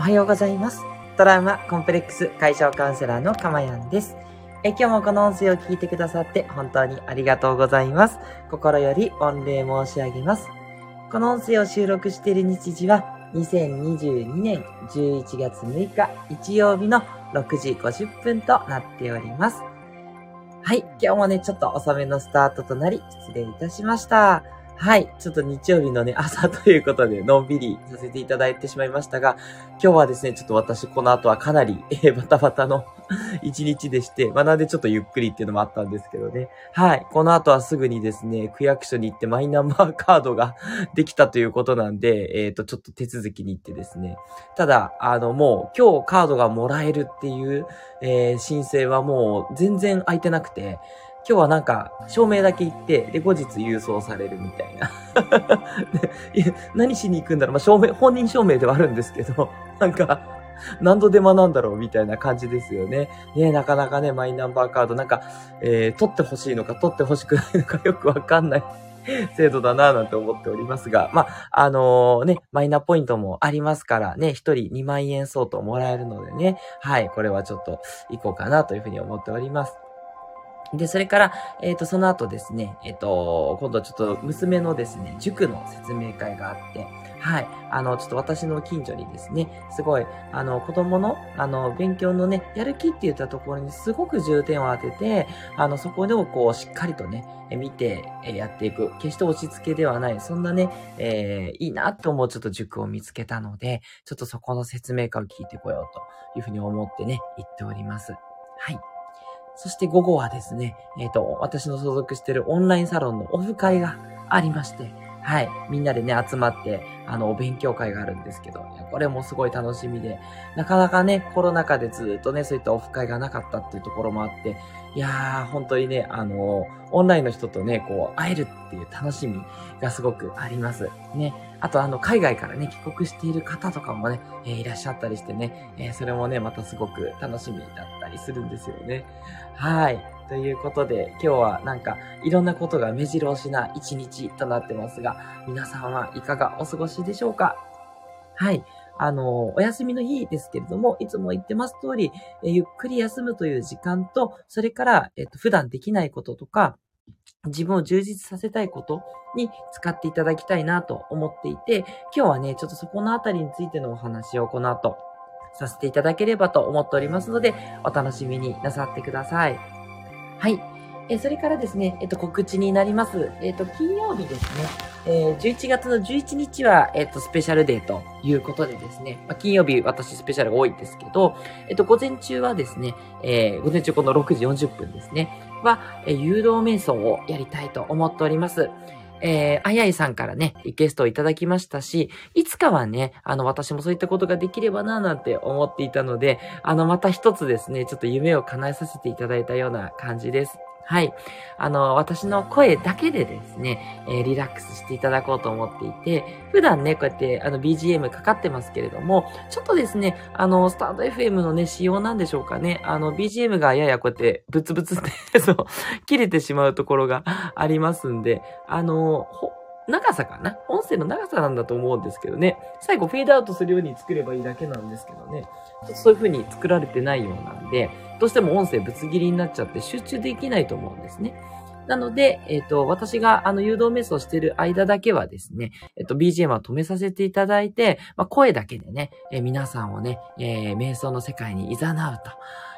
おはようございます。トラウマコンプレックス解消カウンセラーのかまやんです。え今日もこの音声を聞いてくださって本当にありがとうございます。心より御礼申し上げます。この音声を収録している日時は2022年11月6日日曜日の6時50分となっております。はい、今日もね、ちょっと遅めのスタートとなり失礼いたしました。はい。ちょっと日曜日のね、朝ということで、のんびりさせていただいてしまいましたが、今日はですね、ちょっと私、この後はかなり、えー、バタバタの 一日でして、まあ、なんでちょっとゆっくりっていうのもあったんですけどね。はい。この後はすぐにですね、区役所に行ってマイナンバーカードが できたということなんで、えっ、ー、と、ちょっと手続きに行ってですね。ただ、あの、もう、今日カードがもらえるっていう、えー、申請はもう全然空いてなくて、今日はなんか、証明だけ行って、で、後日郵送されるみたいな。いや、何しに行くんだろうまあ、証明、本人証明ではあるんですけど、なんか、何度手間なんだろうみたいな感じですよね。ねなかなかね、マイナンバーカード、なんか、えー、取ってほしいのか取ってほしくないのか よくわかんない制度だなぁなんて思っておりますが、まあ、あのー、ね、マイナポイントもありますからね、一人2万円相当もらえるのでね、はい、これはちょっと行こうかなというふうに思っております。で、それから、えっ、ー、と、その後ですね、えっ、ー、と、今度ちょっと娘のですね、塾の説明会があって、はい。あの、ちょっと私の近所にですね、すごい、あの、子供の、あの、勉強のね、やる気って言ったところにすごく重点を当てて、あの、そこでもこう、しっかりとね、見て、やっていく。決して押し付けではない。そんなね、えー、いいなと思うちょっと塾を見つけたので、ちょっとそこの説明会を聞いてこようというふうに思ってね、言っております。はい。そして午後はですね、えっ、ー、と、私の所属しているオンラインサロンのオフ会がありまして、はい。みんなでね、集まって、あの、お勉強会があるんですけど、これもすごい楽しみで、なかなかね、コロナ禍でずっとね、そういったオフ会がなかったっていうところもあって、いやー、本当にね、あの、オンラインの人とね、こう、会えるっていう楽しみがすごくあります。ね。あと、あの、海外からね、帰国している方とかもね、えー、いらっしゃったりしてね、えー、それもね、またすごく楽しみだったりするんですよね。はい。ということで、今日はなんか、いろんなことが目白押しな一日となってますが、皆さんはいかがお過ごしでしょうか？はい。あの、お休みの日ですけれども、いつも言ってます通り、えゆっくり休むという時間と、それから、えっと、普段できないこととか、自分を充実させたいことに使っていただきたいなと思っていて、今日はね、ちょっとそこのあたりについてのお話をこの後させていただければと思っておりますので、お楽しみになさってください。はい。えそれからですね、えっと、告知になります。えっと、金曜日ですね。えー、11月の11日は、えっと、スペシャルデーということでですね、まあ、金曜日私スペシャルが多いんですけど、えっと、午前中はですね、えー、午前中この6時40分ですね、は、えー、誘導瞑想をやりたいと思っております。えー、あやいさんからね、リクエストをいただきましたし、いつかはね、あの、私もそういったことができればな、なんて思っていたので、あの、また一つですね、ちょっと夢を叶えさせていただいたような感じです。はい。あの、私の声だけでですね、えー、リラックスしていただこうと思っていて、普段ね、こうやってあの BGM かかってますけれども、ちょっとですね、あの、スタンド FM のね、仕様なんでしょうかね。あの、BGM がややこうやってブツブツって そう、切れてしまうところが ありますんで、あの、ほ長さかな？音声の長さなんだと思うんですけどね。最後フェードアウトするように作ればいいだけなんですけどね。ちょっとそういう風に作られてないようなんで、どうしても音声ぶつ切りになっちゃって集中できないと思うんですね。なので、えっ、ー、と、私があの誘導瞑想している間だけはですね、えっ、ー、と、BGM は止めさせていただいて、まあ、声だけでね、えー、皆さんをね、え瞑想の世界に誘うと。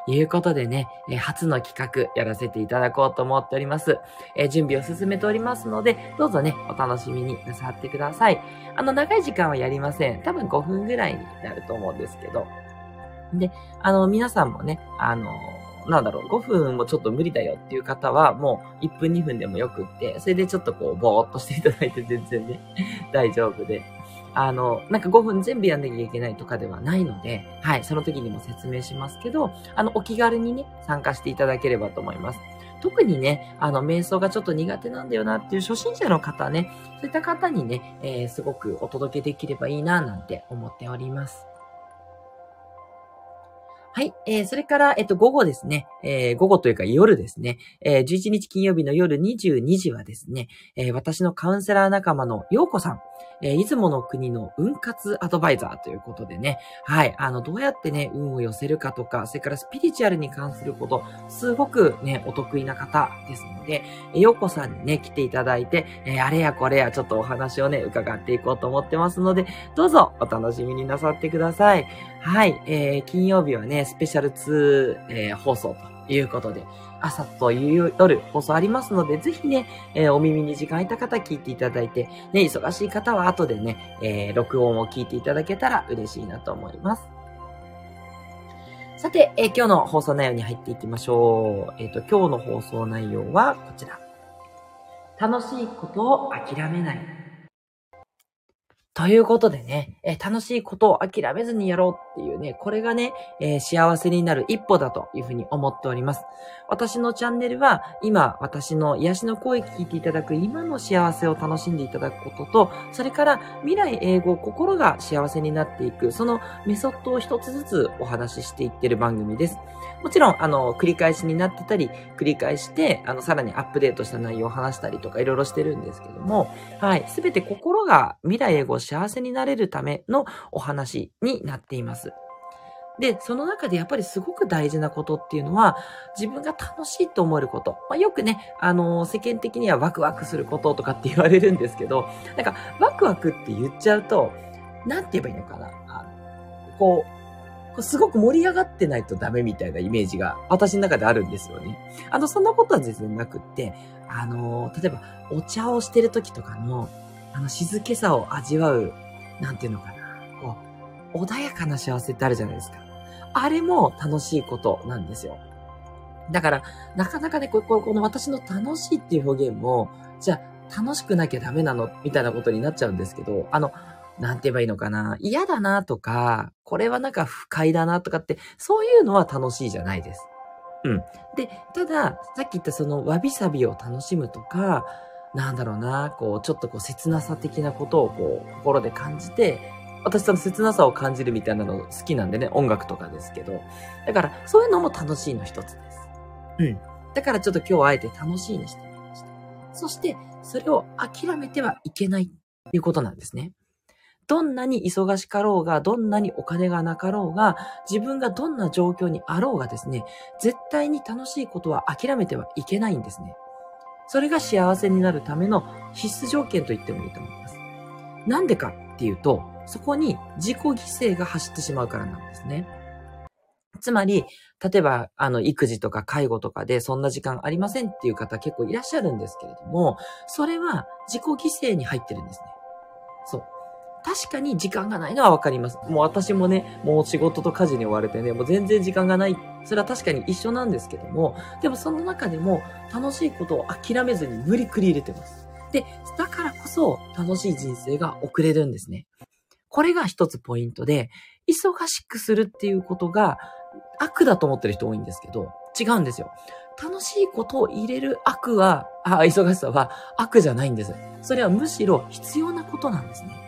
いうことでね、え初の企画やらせていただこうと思っております。え準備を進めておりますので、どうぞね、お楽しみになさってください。あの、長い時間はやりません。多分5分ぐらいになると思うんですけど。で、あの、皆さんもね、あの、なんだろう、5分もちょっと無理だよっていう方は、もう1分2分でもよくって、それでちょっとこう、ぼーっとしていただいて全然ね、大丈夫で。あの、なんか5分全部やんなきゃいけないとかではないので、はい、その時にも説明しますけど、あの、お気軽にね、参加していただければと思います。特にね、あの、瞑想がちょっと苦手なんだよなっていう初心者の方ね、そういった方にね、えー、すごくお届けできればいいな、なんて思っております。はい。えー、それから、えっと、午後ですね。えー、午後というか夜ですね。えー、11日金曜日の夜22時はですね、えー、私のカウンセラー仲間の陽子さん、えー、出雲の国の運活アドバイザーということでね、はい。あの、どうやってね、運を寄せるかとか、それからスピリチュアルに関すること、すごくね、お得意な方ですので、えー、陽子さんにね、来ていただいて、えー、あれやこれやちょっとお話をね、伺っていこうと思ってますので、どうぞお楽しみになさってください。はい。えー、金曜日はね、スペシャル2、えー、放送ということで、朝という夜放送ありますので、ぜひね、えー、お耳に時間空いた方聞いていただいて、ね、忙しい方は後でね、えー、録音を聞いていただけたら嬉しいなと思います。さて、えー、今日の放送内容に入っていきましょう。えっ、と、今日の放送内容はこちら。楽しいことを諦めない。ということでね、えー、楽しいことを諦めずにやろうっていうね、これがね、えー、幸せになる一歩だというふうに思っております。私のチャンネルは、今、私の癒しの声聞いていただく今の幸せを楽しんでいただくことと、それから未来英語、心が幸せになっていく、そのメソッドを一つずつお話ししていってる番組です。もちろん、あの、繰り返しになってたり、繰り返して、あの、さらにアップデートした内容を話したりとか、いろいろしてるんですけども、はい、すべて心が未来英語幸せになれるためのお話になっています。で、その中でやっぱりすごく大事なことっていうのは、自分が楽しいと思えること。まあ、よくね、あのー、世間的にはワクワクすることとかって言われるんですけど、なんか、ワクワクって言っちゃうと、なんて言えばいいのかな。こう、すごく盛り上がってないとダメみたいなイメージが私の中であるんですよね。あの、そんなことは全然なくって、あのー、例えばお茶をしてる時とかの、あの静けさを味わう、なんていうのかな。こう、穏やかな幸せってあるじゃないですか。あれも楽しいことなんですよ。だから、なかなかね、ここの私の楽しいっていう表現も、じゃあ、楽しくなきゃダメなのみたいなことになっちゃうんですけど、あの、なんて言えばいいのかな。嫌だなとか、これはなんか不快だなとかって、そういうのは楽しいじゃないです。うん。で、ただ、さっき言ったそのわびさびを楽しむとか、なんだろうな、こう、ちょっとこう、切なさ的なことをこう、心で感じて、私その切なさを感じるみたいなの好きなんでね、音楽とかですけど。だから、そういうのも楽しいの一つです。うん。だからちょっと今日はあえて楽しいにしてみました。そして、それを諦めてはいけないっていうことなんですね。どんなに忙しかろうが、どんなにお金がなかろうが、自分がどんな状況にあろうがですね、絶対に楽しいことは諦めてはいけないんですね。それが幸せになるための必須条件と言ってもいいと思います。なんでかっていうと、そこに自己犠牲が走ってしまうからなんですね。つまり、例えば、あの、育児とか介護とかでそんな時間ありませんっていう方結構いらっしゃるんですけれども、それは自己犠牲に入ってるんですね。そう。確かに時間がないのはわかります。もう私もね、もう仕事と家事に追われてね、もう全然時間がない。それは確かに一緒なんですけども、でもその中でも楽しいことを諦めずに無理くり入れてます。で、だからこそ楽しい人生が送れるんですね。これが一つポイントで、忙しくするっていうことが悪だと思ってる人多いんですけど、違うんですよ。楽しいことを入れる悪は、あ、忙しさは悪じゃないんです。それはむしろ必要なことなんですね。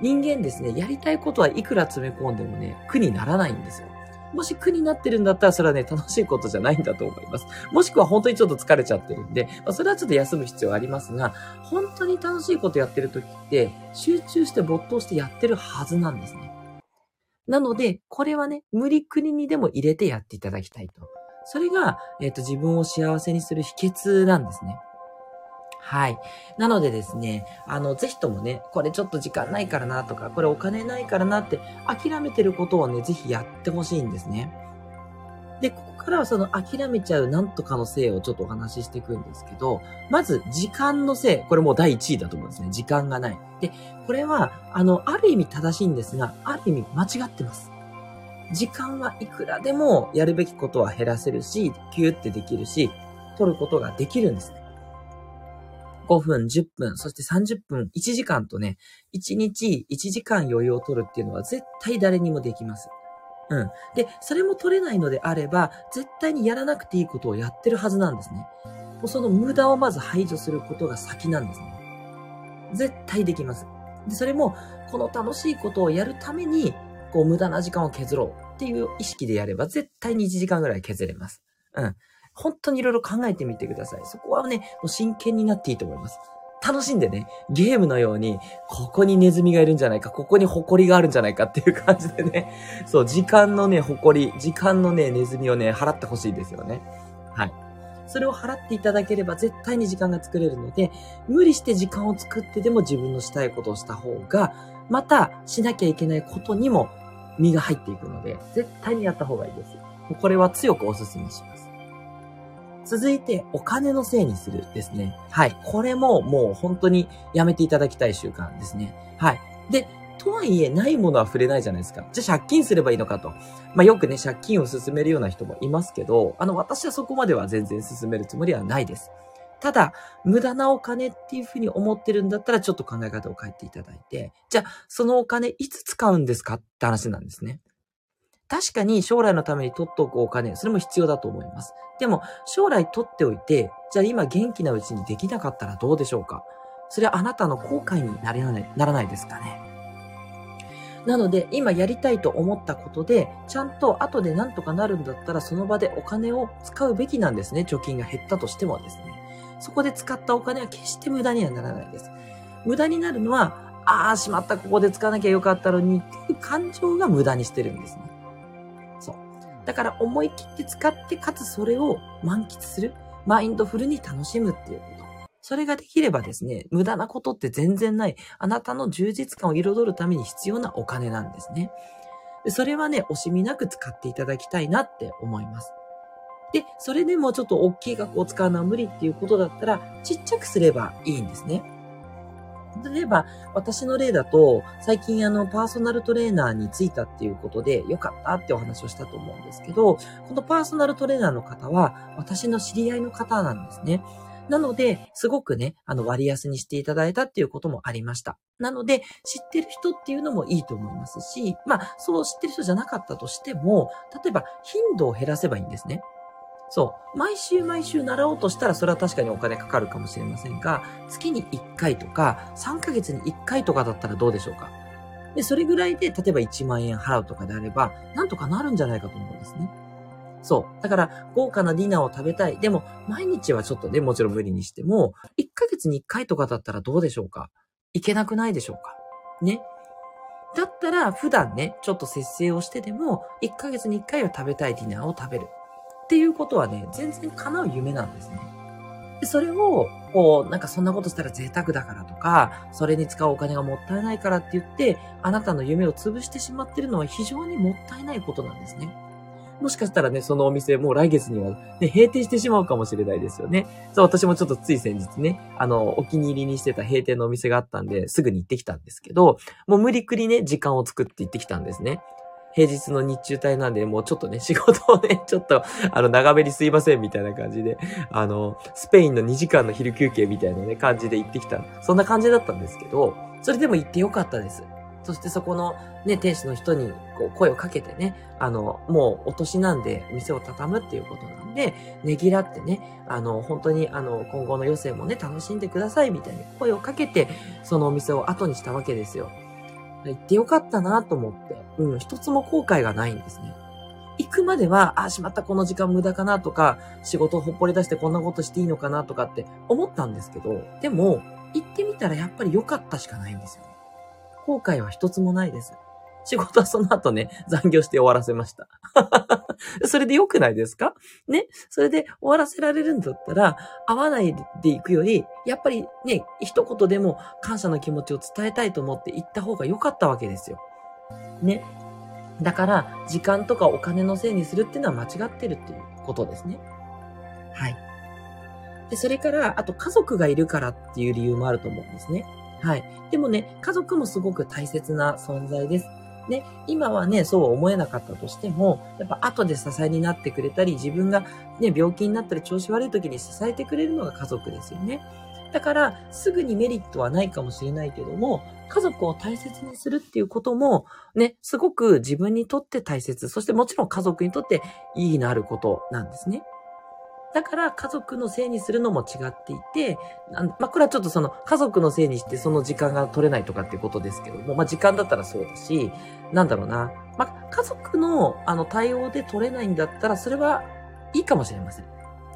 人間ですね、やりたいことはいくら詰め込んでもね、苦にならないんですよ。もし苦になってるんだったら、それはね、楽しいことじゃないんだと思います。もしくは本当にちょっと疲れちゃってるんで、まあ、それはちょっと休む必要ありますが、本当に楽しいことやってる時って、集中して没頭してやってるはずなんですね。なので、これはね、無理くりにでも入れてやっていただきたいと。それが、えっ、ー、と、自分を幸せにする秘訣なんですね。はい。なのでですね、あの、ぜひともね、これちょっと時間ないからなとか、これお金ないからなって諦めてることをね、ぜひやってほしいんですね。で、ここからはその諦めちゃうなんとかのせいをちょっとお話ししていくんですけど、まず時間のせい。これもう第1位だと思うんですね。時間がない。で、これは、あの、ある意味正しいんですが、ある意味間違ってます。時間はいくらでもやるべきことは減らせるし、キューってできるし、取ることができるんですね。5分、10分、そして30分、1時間とね、1日1時間余裕を取るっていうのは絶対誰にもできます。うん。で、それも取れないのであれば、絶対にやらなくていいことをやってるはずなんですね。もうその無駄をまず排除することが先なんですね。絶対できます。で、それも、この楽しいことをやるために、こう無駄な時間を削ろうっていう意識でやれば絶対に1時間ぐらい削れます。うん。本当にいろいろ考えてみてください。そこはね、もう真剣になっていいと思います。楽しんでね、ゲームのように、ここにネズミがいるんじゃないか、ここに埃があるんじゃないかっていう感じでね、そう、時間のね、埃、時間のね、ネズミをね、払ってほしいですよね。はい。それを払っていただければ絶対に時間が作れるので、無理して時間を作ってでも自分のしたいことをした方が、またしなきゃいけないことにも身が入っていくので、絶対にやった方がいいです。これは強くお勧めします。続いて、お金のせいにするですね。はい。これももう本当にやめていただきたい習慣ですね。はい。で、とはいえ、ないものは触れないじゃないですか。じゃあ借金すればいいのかと。まあ、よくね、借金を進めるような人もいますけど、あの、私はそこまでは全然進めるつもりはないです。ただ、無駄なお金っていうふうに思ってるんだったら、ちょっと考え方を変えていただいて、じゃあ、そのお金いつ使うんですかって話なんですね。確かに将来のために取っておくお金、それも必要だと思います。でも、将来取っておいて、じゃあ今元気なうちにできなかったらどうでしょうか？それはあなたの後悔にならない、ならないですかね？なので、今やりたいと思ったことで、ちゃんと後で何とかなるんだったら、その場でお金を使うべきなんですね。貯金が減ったとしてもですね。そこで使ったお金は決して無駄にはならないです。無駄になるのは、ああ、しまった、ここで使わなきゃよかったのにっていう感情が無駄にしてるんですね。だから思い切って使って、かつそれを満喫する。マインドフルに楽しむっていうこと。それができればですね、無駄なことって全然ない、あなたの充実感を彩るために必要なお金なんですね。それはね、惜しみなく使っていただきたいなって思います。で、それでもちょっと大きい額を使うのは無理っていうことだったら、ちっちゃくすればいいんですね。例えば、私の例だと、最近あの、パーソナルトレーナーに就いたっていうことで、よかったってお話をしたと思うんですけど、このパーソナルトレーナーの方は、私の知り合いの方なんですね。なので、すごくね、あの、割安にしていただいたっていうこともありました。なので、知ってる人っていうのもいいと思いますし、まあ、そう知ってる人じゃなかったとしても、例えば、頻度を減らせばいいんですね。そう。毎週毎週習おうとしたら、それは確かにお金かかるかもしれませんが、月に1回とか、3ヶ月に1回とかだったらどうでしょうか？で、それぐらいで、例えば1万円払うとかであれば、なんとかなるんじゃないかと思うんですね。そう。だから、豪華なディナーを食べたい。でも、毎日はちょっとね、もちろん無理にしても、1ヶ月に1回とかだったらどうでしょうか？いけなくないでしょうか？ね。だったら、普段ね、ちょっと節制をしてでも、1ヶ月に1回は食べたいディナーを食べる。っていうことはね、全然叶う夢なんですね。で、それを、こう、なんかそんなことしたら贅沢だからとか、それに使うお金がもったいないからって言って、あなたの夢を潰してしまってるのは非常にもったいないことなんですね。もしかしたらね、そのお店もう来月にはね、閉店してしまうかもしれないですよね。そう、私もちょっとつい先日ね、あの、お気に入りにしてた閉店のお店があったんで、すぐに行ってきたんですけど、もう無理くりね、時間を作って行ってきたんですね。平日の日中帯なんで、もうちょっとね、仕事をね、ちょっと、あの、長めにすいません、みたいな感じで、あの、スペインの2時間の昼休憩みたいなね、感じで行ってきた。そんな感じだったんですけど、それでも行ってよかったです。そしてそこのね、店主の人にこう声をかけてね、あの、もうお年なんで店を畳むっていうことなんで、ねぎらってね、あの、本当にあの、今後の余生もね、楽しんでくださいみたいに声をかけて、そのお店を後にしたわけですよ。行ってよかったなと思って、うん、一つも後悔がないんですね。行くまでは、あ、しまったこの時間無駄かなとか、仕事をほっぽり出してこんなことしていいのかなとかって思ったんですけど、でも、行ってみたらやっぱり良かったしかないんですよね。後悔は一つもないです。仕事はその後ね、残業して終わらせました。それで良くないですか？ね？それで終わらせられるんだったら、会わないで行くより、やっぱりね、一言でも感謝の気持ちを伝えたいと思って行った方が良かったわけですよ。ね？だから、時間とかお金のせいにするっていうのは間違ってるっていうことですね。はい。で、それから、あと家族がいるからっていう理由もあると思うんですね。はい。でもね、家族もすごく大切な存在です。ね、今はね、そう思えなかったとしても、やっぱ後で支えになってくれたり、自分がね、病気になったり調子悪い時に支えてくれるのが家族ですよね。だから、すぐにメリットはないかもしれないけども、家族を大切にするっていうことも、ね、すごく自分にとって大切、そしてもちろん家族にとって意義のあることなんですね。だから家族のせいにするのも違っていて、まあ、これはちょっとその家族のせいにしてその時間が取れないとかっていうことですけども、まあ、時間だったらそうだし、なんだろうな、まあ、家族の、あの、対応で取れないんだったら、それはいいかもしれません。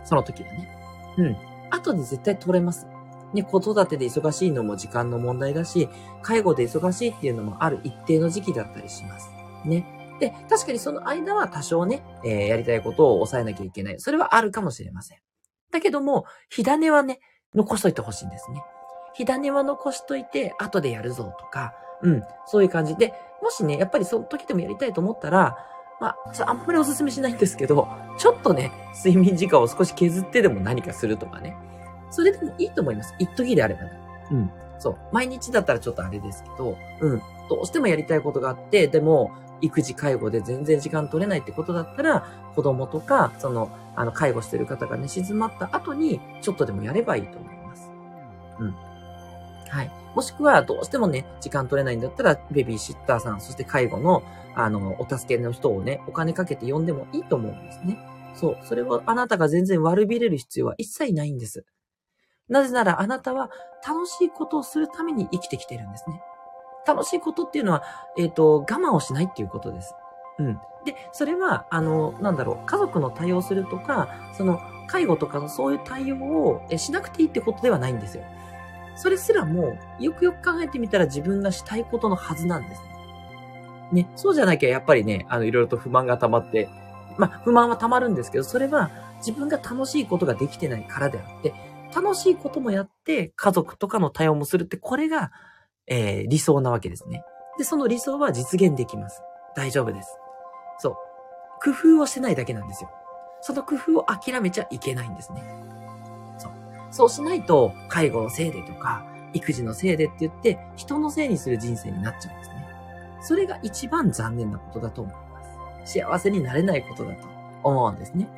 その時はね。うん。後で絶対取れます。ね、子育てで忙しいのも時間の問題だし、介護で忙しいっていうのもある一定の時期だったりします。ね。で、確かにその間は多少ね、えー、やりたいことを抑えなきゃいけない。それはあるかもしれません。だけども、火種はね、残しといてほしいんですね。火種は残しといて、後でやるぞとか、うん、そういう感じで、もしね、やっぱりその時でもやりたいと思ったら、まあ、あんまりお勧めしないんですけど、ちょっとね、睡眠時間を少し削ってでも何かするとかね。それでもいいと思います。一時であればね。うん。そう。毎日だったらちょっとあれですけど、うん。どうしてもやりたいことがあって、でも、育児介護で全然時間取れないってことだったら、子供とか、その、あの、介護してる方がね、静まった後に、ちょっとでもやればいいと思います。うん。はい。もしくは、どうしてもね、時間取れないんだったら、ベビーシッターさん、そして介護の、あの、お助けの人をね、お金かけて呼んでもいいと思うんですね。そう。それはあなたが全然悪びれる必要は一切ないんです。なぜならあなたは楽しいことをするために生きてきてるんですね。楽しいことっていうのは、えっ、ー、と、我慢をしないっていうことです。うん。で、それは、あの、なんだろう、家族の対応するとか、その、介護とかのそういう対応をしなくていいってことではないんですよ。それすらも、よくよく考えてみたら自分がしたいことのはずなんですね。ね、そうじゃなきゃやっぱりね、あの、いろいろと不満が溜まって、まあ、不満は溜まるんですけど、それは自分が楽しいことができてないからであって、楽しいこともやって、家族とかの対応もするって、これが、えー、理想なわけですね。で、その理想は実現できます。大丈夫です。そう。工夫をしてないだけなんですよ。その工夫を諦めちゃいけないんですね。そうそうしないと、介護のせいでとか、育児のせいでって言って、人のせいにする人生になっちゃうんですね。それが一番残念なことだと思います。幸せになれないことだと思うんですね。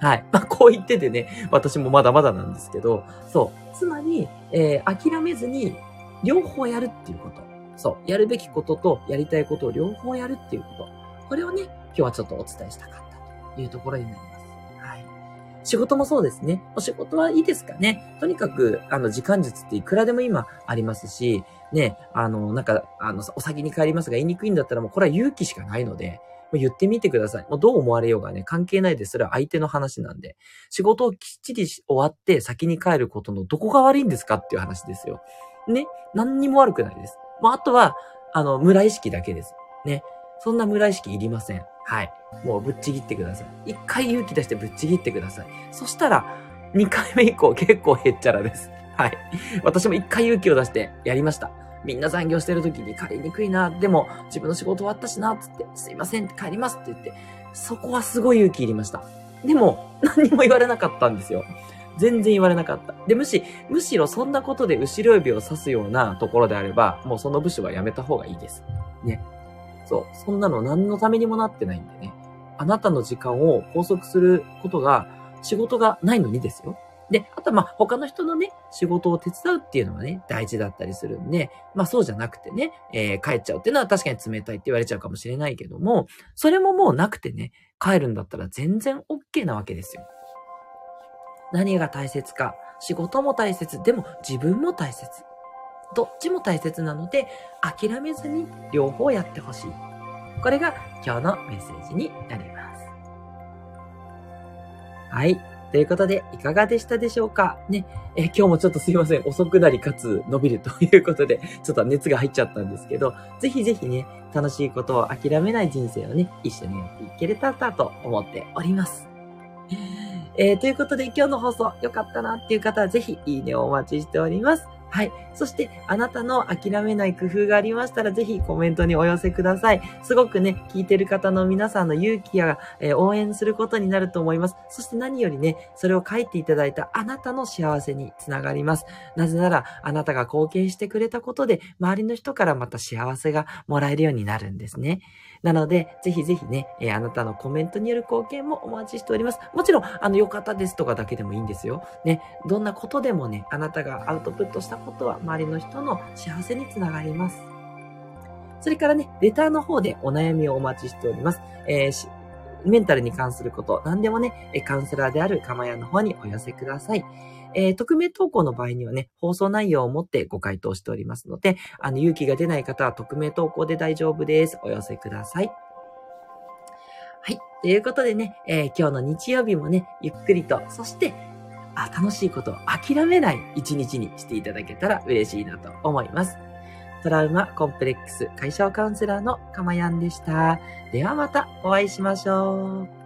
はい。まあ、こう言っててね、私もまだまだなんですけど、そう。つまり、えー、諦めずに、両方やるっていうこと。そう。やるべきことと、やりたいことを両方やるっていうこと。これをね、今日はちょっとお伝えしたかったというところになります。はい仕事もそうですね。お仕事はいいですかね。とにかく、あの、時間術っていくらでも今ありますし、ね、あの、なんか、あの、お先に帰りますが言いにくいんだったらもうこれは勇気しかないので、もう言ってみてください。もうどう思われようがね、関係ないです。それは相手の話なんで。仕事をきっちり終わって先に帰ることのどこが悪いんですかっていう話ですよ。ね。何にも悪くないです。まあ、あとは、あの、村意識だけです。ね。そんな村意識いりません。はい。もうぶっちぎってください。一回勇気出してぶっちぎってください。そしたら、二回目以降結構へっちゃらです。はい。私も一回勇気を出してやりました。みんな残業してる時に帰りにくいな。でも、自分の仕事終わったしな、つって、すいません、帰りますって言って、そこはすごい勇気いりました。でも、何にも言われなかったんですよ。全然言われなかった。で、むし、むしろそんなことで後ろ指を刺すようなところであれば、もうその部署はやめた方がいいです。ね。そう。そんなの何のためにもなってないんでね。あなたの時間を拘束することが仕事がないのにですよ。で、あとはまあ他の人のね、仕事を手伝うっていうのはね、大事だったりするんで、まあそうじゃなくてね、えー、帰っちゃうっていうのは確かに冷たいって言われちゃうかもしれないけども、それももうなくてね、帰るんだったら全然 OK なわけですよ。何が大切か。仕事も大切。でも自分も大切。どっちも大切なので、諦めずに両方やってほしい。これが今日のメッセージになります。はい。ということで、いかがでしたでしょうか？ね。え、今日もちょっとすいません。遅くなりかつ伸びるということで、ちょっと熱が入っちゃったんですけど、ぜひぜひね、楽しいことを諦めない人生をね、一緒にやっていけれたらと思っております。えー、ということで今日の放送良かったなっていう方はぜひいいねをお待ちしております。はい。そして、あなたの諦めない工夫がありましたら、ぜひコメントにお寄せください。すごくね、聞いてる方の皆さんの勇気や、えー、応援することになると思います。そして何よりね、それを書いていただいたあなたの幸せにつながります。なぜなら、あなたが貢献してくれたことで、周りの人からまた幸せがもらえるようになるんですね。なので、ぜひぜひね、えー、あなたのコメントによる貢献もお待ちしております。もちろん、あの、良かったですとかだけでもいいんですよ。ね、どんなことでもね、あなたがアウトプットしたことは周りの人の幸せにつながります。それからね、レターの方でお悩みをお待ちしております。えー、メンタルに関すること、何でもね、カウンセラーであるかまやの方にお寄せください。えー、匿名投稿の場合にはね、放送内容をもってご回答しておりますので、あの、勇気が出ない方は匿名投稿で大丈夫です。お寄せください。ということでね、えー、今日の日曜日もね、ゆっくりと、そして、あ、楽しいことを諦めない一日にしていただけたら嬉しいなと思います。トラウマコンプレックス解消カウンセラーのかまやんでした。ではまたお会いしましょう。